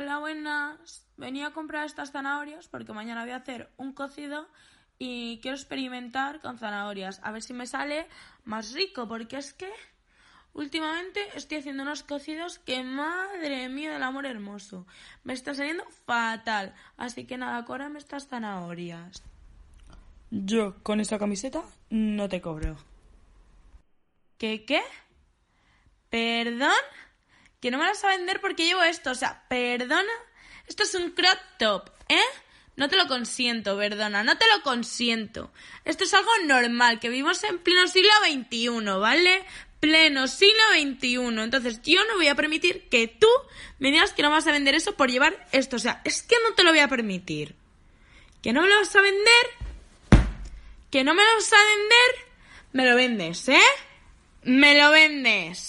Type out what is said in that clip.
Hola, buenas. Venía a comprar estas zanahorias porque mañana voy a hacer un cocido y quiero experimentar con zanahorias. A ver si me sale más rico, porque es que últimamente estoy haciendo unos cocidos que, madre mía del amor hermoso, me está saliendo fatal. Así que nada, cóbrame estas zanahorias. Yo con esta camiseta no te cobro. ¿Qué qué? ¿Perdón? Que no me las vas a vender porque llevo esto. O sea, perdona. Esto es un crop top, ¿eh? No te lo consiento, perdona, no te lo consiento. Esto es algo normal, que vivimos en pleno siglo XXI, ¿vale? Pleno siglo XXI. Entonces yo no voy a permitir que tú me digas que no vas a vender eso por llevar esto. O sea, es que no te lo voy a permitir. ¿Que no me lo vas a vender? ¿Que no me lo vas a vender? Me lo vendes, ¿eh? Me lo vendes.